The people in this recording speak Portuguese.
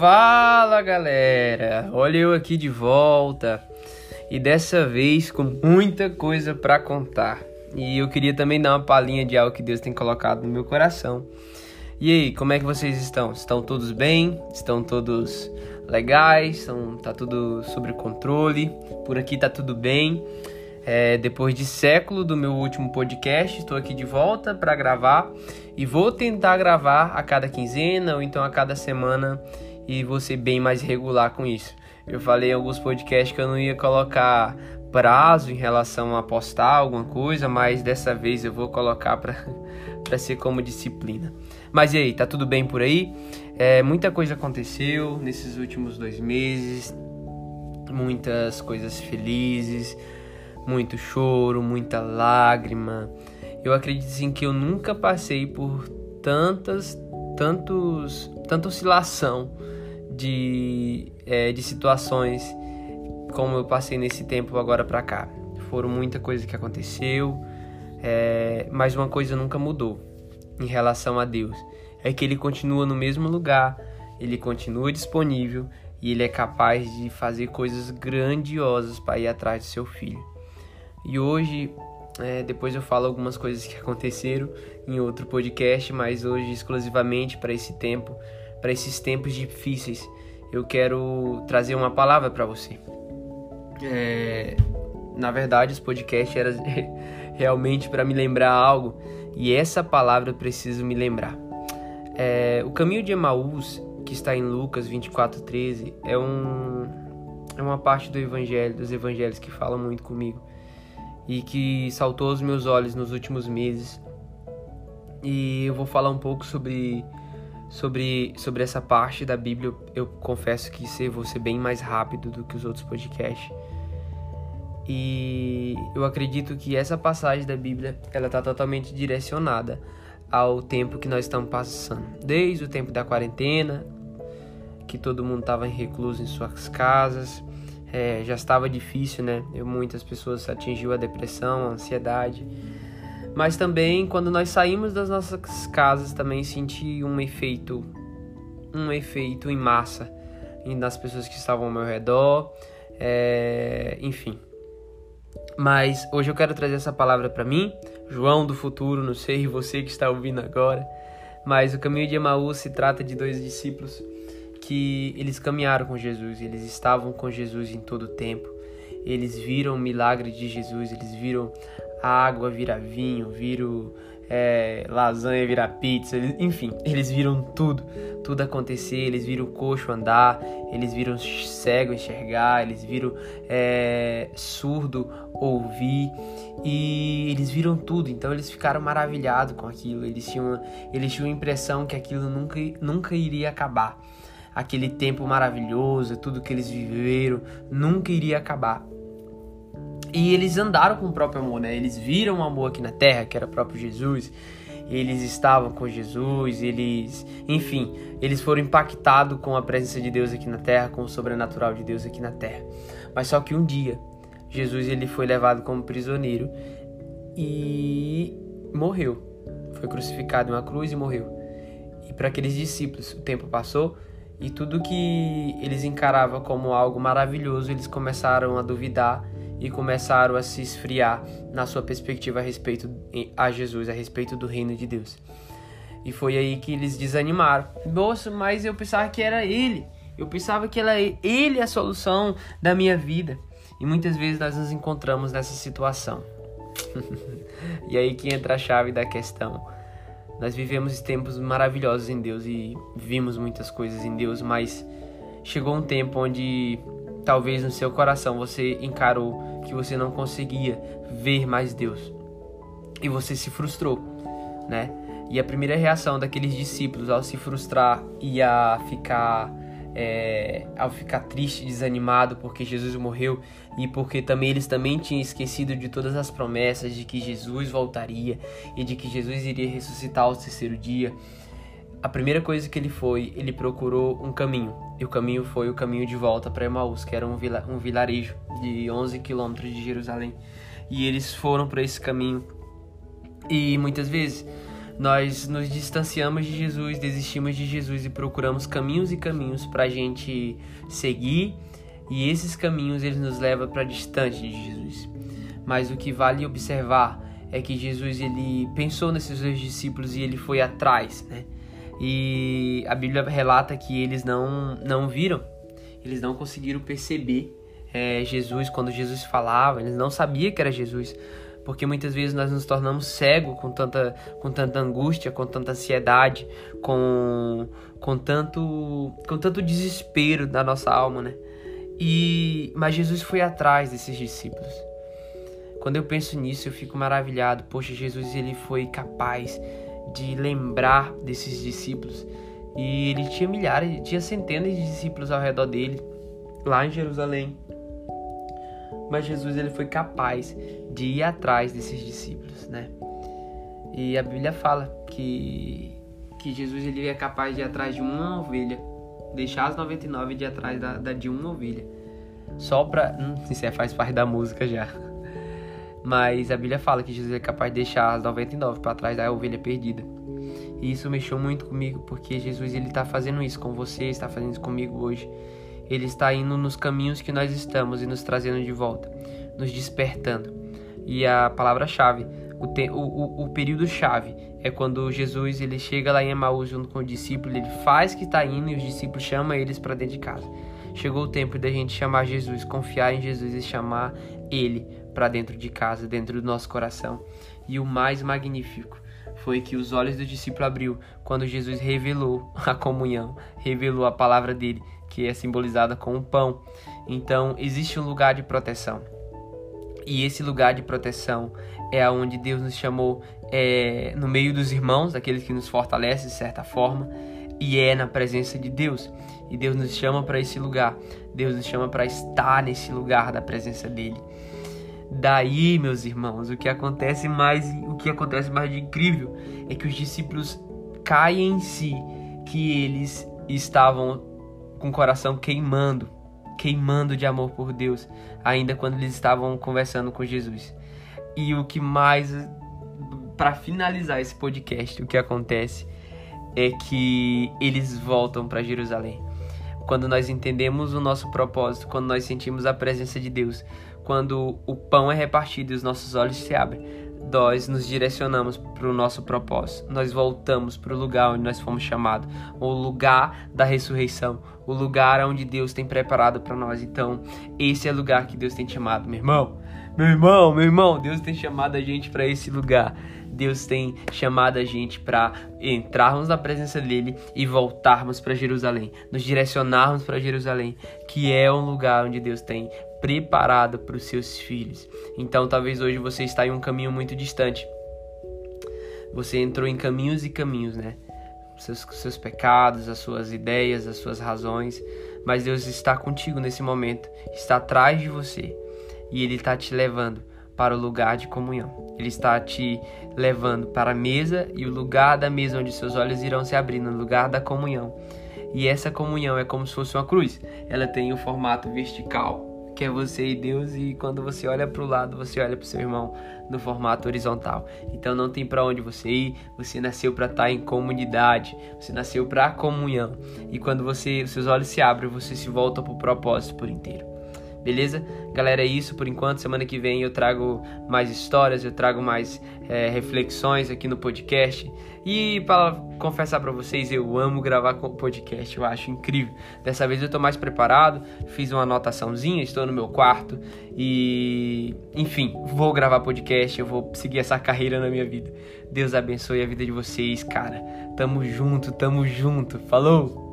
Fala galera, olha eu aqui de volta e dessa vez com muita coisa para contar. E eu queria também dar uma palhinha de algo que Deus tem colocado no meu coração. E aí, como é que vocês estão? Estão todos bem? Estão todos legais? Estão, tá tudo sob controle? Por aqui tá tudo bem. É, depois de século do meu último podcast, estou aqui de volta para gravar e vou tentar gravar a cada quinzena ou então a cada semana e ser bem mais regular com isso. Eu falei em alguns podcasts que eu não ia colocar prazo em relação a postar alguma coisa, mas dessa vez eu vou colocar para ser como disciplina. Mas e aí, tá tudo bem por aí? É, muita coisa aconteceu nesses últimos dois meses, muitas coisas felizes muito choro, muita lágrima. Eu acredito sim que eu nunca passei por tantas, tantos, tanta oscilação de, é, de situações como eu passei nesse tempo agora para cá. Foram muita coisa que aconteceu, é, mas uma coisa nunca mudou em relação a Deus. É que Ele continua no mesmo lugar, Ele continua disponível e Ele é capaz de fazer coisas grandiosas para ir atrás do seu filho. E hoje, é, depois eu falo algumas coisas que aconteceram em outro podcast, mas hoje exclusivamente para esse tempo, para esses tempos difíceis, eu quero trazer uma palavra para você. É, na verdade, esse podcast era realmente para me lembrar algo e essa palavra eu preciso me lembrar. É, o caminho de Emaús, que está em Lucas 24:13, é um é uma parte do evangelho, dos evangelhos que fala muito comigo e que saltou aos meus olhos nos últimos meses. E eu vou falar um pouco sobre sobre sobre essa parte da Bíblia. Eu, confesso que ser vou ser bem mais rápido do que os outros podcasts. E eu acredito que essa passagem da Bíblia, ela está totalmente direcionada ao tempo que nós estamos passando. Desde o tempo da quarentena, que todo mundo estava recluso em suas casas, é, já estava difícil, né? Eu, muitas pessoas atingiu a depressão, a ansiedade. Mas também quando nós saímos das nossas casas também senti um efeito, um efeito em massa nas pessoas que estavam ao meu redor, é, enfim. Mas hoje eu quero trazer essa palavra para mim, João do futuro, não sei você que está ouvindo agora, mas o caminho de Emaús se trata de dois discípulos que eles caminharam com Jesus, eles estavam com Jesus em todo o tempo. Eles viram o milagre de Jesus, eles viram a água virar vinho, viram é, lasanha virar pizza, enfim, eles viram tudo, tudo acontecer, eles viram o coxo andar, eles viram cego enxergar, eles viram é, surdo ouvir e eles viram tudo, então eles ficaram maravilhados com aquilo, eles tinham, eles tinham a impressão que aquilo nunca, nunca iria acabar aquele tempo maravilhoso, tudo que eles viveram, nunca iria acabar. E eles andaram com o próprio amor, né? Eles viram o amor aqui na terra, que era o próprio Jesus. Eles estavam com Jesus, eles, enfim, eles foram impactados com a presença de Deus aqui na terra, com o sobrenatural de Deus aqui na terra. Mas só que um dia, Jesus ele foi levado como prisioneiro e morreu. Foi crucificado em uma cruz e morreu. E para aqueles discípulos, o tempo passou, e tudo que eles encaravam como algo maravilhoso, eles começaram a duvidar e começaram a se esfriar na sua perspectiva a respeito a Jesus, a respeito do reino de Deus. E foi aí que eles desanimaram. Nossa, mas eu pensava que era ele. Eu pensava que era ele a solução da minha vida. E muitas vezes nós nos encontramos nessa situação. e aí que entra a chave da questão. Nós vivemos tempos maravilhosos em Deus e vimos muitas coisas em Deus, mas chegou um tempo onde talvez no seu coração você encarou que você não conseguia ver mais Deus e você se frustrou, né? E a primeira reação daqueles discípulos ao se frustrar e a ficar é, ao ficar triste, desanimado porque Jesus morreu e porque também eles também tinham esquecido de todas as promessas de que Jesus voltaria e de que Jesus iria ressuscitar ao terceiro dia. A primeira coisa que ele foi, ele procurou um caminho. E o caminho foi o caminho de volta para Emaús, que era um, vila, um vilarejo de 11 quilômetros de Jerusalém. E eles foram para esse caminho. E muitas vezes nós nos distanciamos de Jesus, desistimos de Jesus e procuramos caminhos e caminhos para a gente seguir, e esses caminhos eles nos levam para distante de Jesus. Mas o que vale observar é que Jesus ele pensou nesses dois discípulos e ele foi atrás, né? E a Bíblia relata que eles não não viram, eles não conseguiram perceber é, Jesus quando Jesus falava, eles não sabiam que era Jesus, porque muitas vezes nós nos tornamos cegos com tanta, com tanta angústia, com tanta ansiedade, com, com, tanto, com tanto desespero da nossa alma, né? E, mas Jesus foi atrás desses discípulos. Quando eu penso nisso, eu fico maravilhado. Poxa, Jesus ele foi capaz de lembrar desses discípulos. E ele tinha milhares, tinha centenas de discípulos ao redor dele, lá em Jerusalém. Mas Jesus ele foi capaz de ir atrás desses discípulos, né? E a Bíblia fala que que Jesus ele é capaz de ir atrás de uma ovelha, deixar as 99 de ir atrás da, da de uma ovelha. Só pra. Hum, isso é, faz parte da música já. Mas a Bíblia fala que Jesus é capaz de deixar as 99 para trás da ovelha perdida. E isso mexeu muito comigo, porque Jesus ele está fazendo isso com você, está fazendo isso comigo hoje. Ele está indo nos caminhos que nós estamos e nos trazendo de volta, nos despertando. E a palavra-chave, o, o, o, período-chave, é quando Jesus ele chega lá em Emaús junto com o discípulo, ele faz que está indo e os discípulos chamam eles para dentro de casa. Chegou o tempo da gente chamar Jesus, confiar em Jesus e chamar Ele para dentro de casa, dentro do nosso coração. E o mais magnífico foi que os olhos do discípulo abriu quando Jesus revelou a comunhão, revelou a palavra dele que é simbolizada com o pão. Então, existe um lugar de proteção. E esse lugar de proteção é aonde Deus nos chamou é, no meio dos irmãos, aqueles que nos fortalecem de certa forma, e é na presença de Deus. E Deus nos chama para esse lugar. Deus nos chama para estar nesse lugar da presença dele. Daí, meus irmãos, o que acontece mais, o que acontece mais de incrível é que os discípulos caem em si que eles estavam com o coração queimando, queimando de amor por Deus, ainda quando eles estavam conversando com Jesus. E o que mais para finalizar esse podcast, o que acontece é que eles voltam para Jerusalém. Quando nós entendemos o nosso propósito, quando nós sentimos a presença de Deus, quando o pão é repartido e os nossos olhos se abrem, nós nos direcionamos para o nosso propósito. Nós voltamos para o lugar onde nós fomos chamados, o lugar da ressurreição, o lugar onde Deus tem preparado para nós. Então, esse é o lugar que Deus tem chamado, meu irmão. Meu irmão, meu irmão, Deus tem chamado a gente para esse lugar. Deus tem chamado a gente para entrarmos na presença dele e voltarmos para Jerusalém, nos direcionarmos para Jerusalém, que é um lugar onde Deus tem preparado para os seus filhos. Então, talvez hoje você está em um caminho muito distante. Você entrou em caminhos e caminhos, né? Seus, seus pecados, as suas ideias, as suas razões. Mas Deus está contigo nesse momento, está atrás de você e Ele está te levando para o lugar de comunhão. Ele está te levando para a mesa e o lugar da mesa onde seus olhos irão se abrir, no lugar da comunhão. E essa comunhão é como se fosse uma cruz. Ela tem o formato vertical, que é você e Deus, e quando você olha para o lado, você olha para o seu irmão no formato horizontal. Então não tem para onde você ir, você nasceu para estar em comunidade, você nasceu para a comunhão. E quando você, seus olhos se abrem, você se volta para o propósito por inteiro. Beleza? Galera, é isso por enquanto. Semana que vem eu trago mais histórias, eu trago mais é, reflexões aqui no podcast. E para confessar para vocês, eu amo gravar podcast, eu acho incrível. Dessa vez eu estou mais preparado, fiz uma anotaçãozinha, estou no meu quarto e, enfim, vou gravar podcast, eu vou seguir essa carreira na minha vida. Deus abençoe a vida de vocês, cara. Tamo junto, tamo junto. Falou!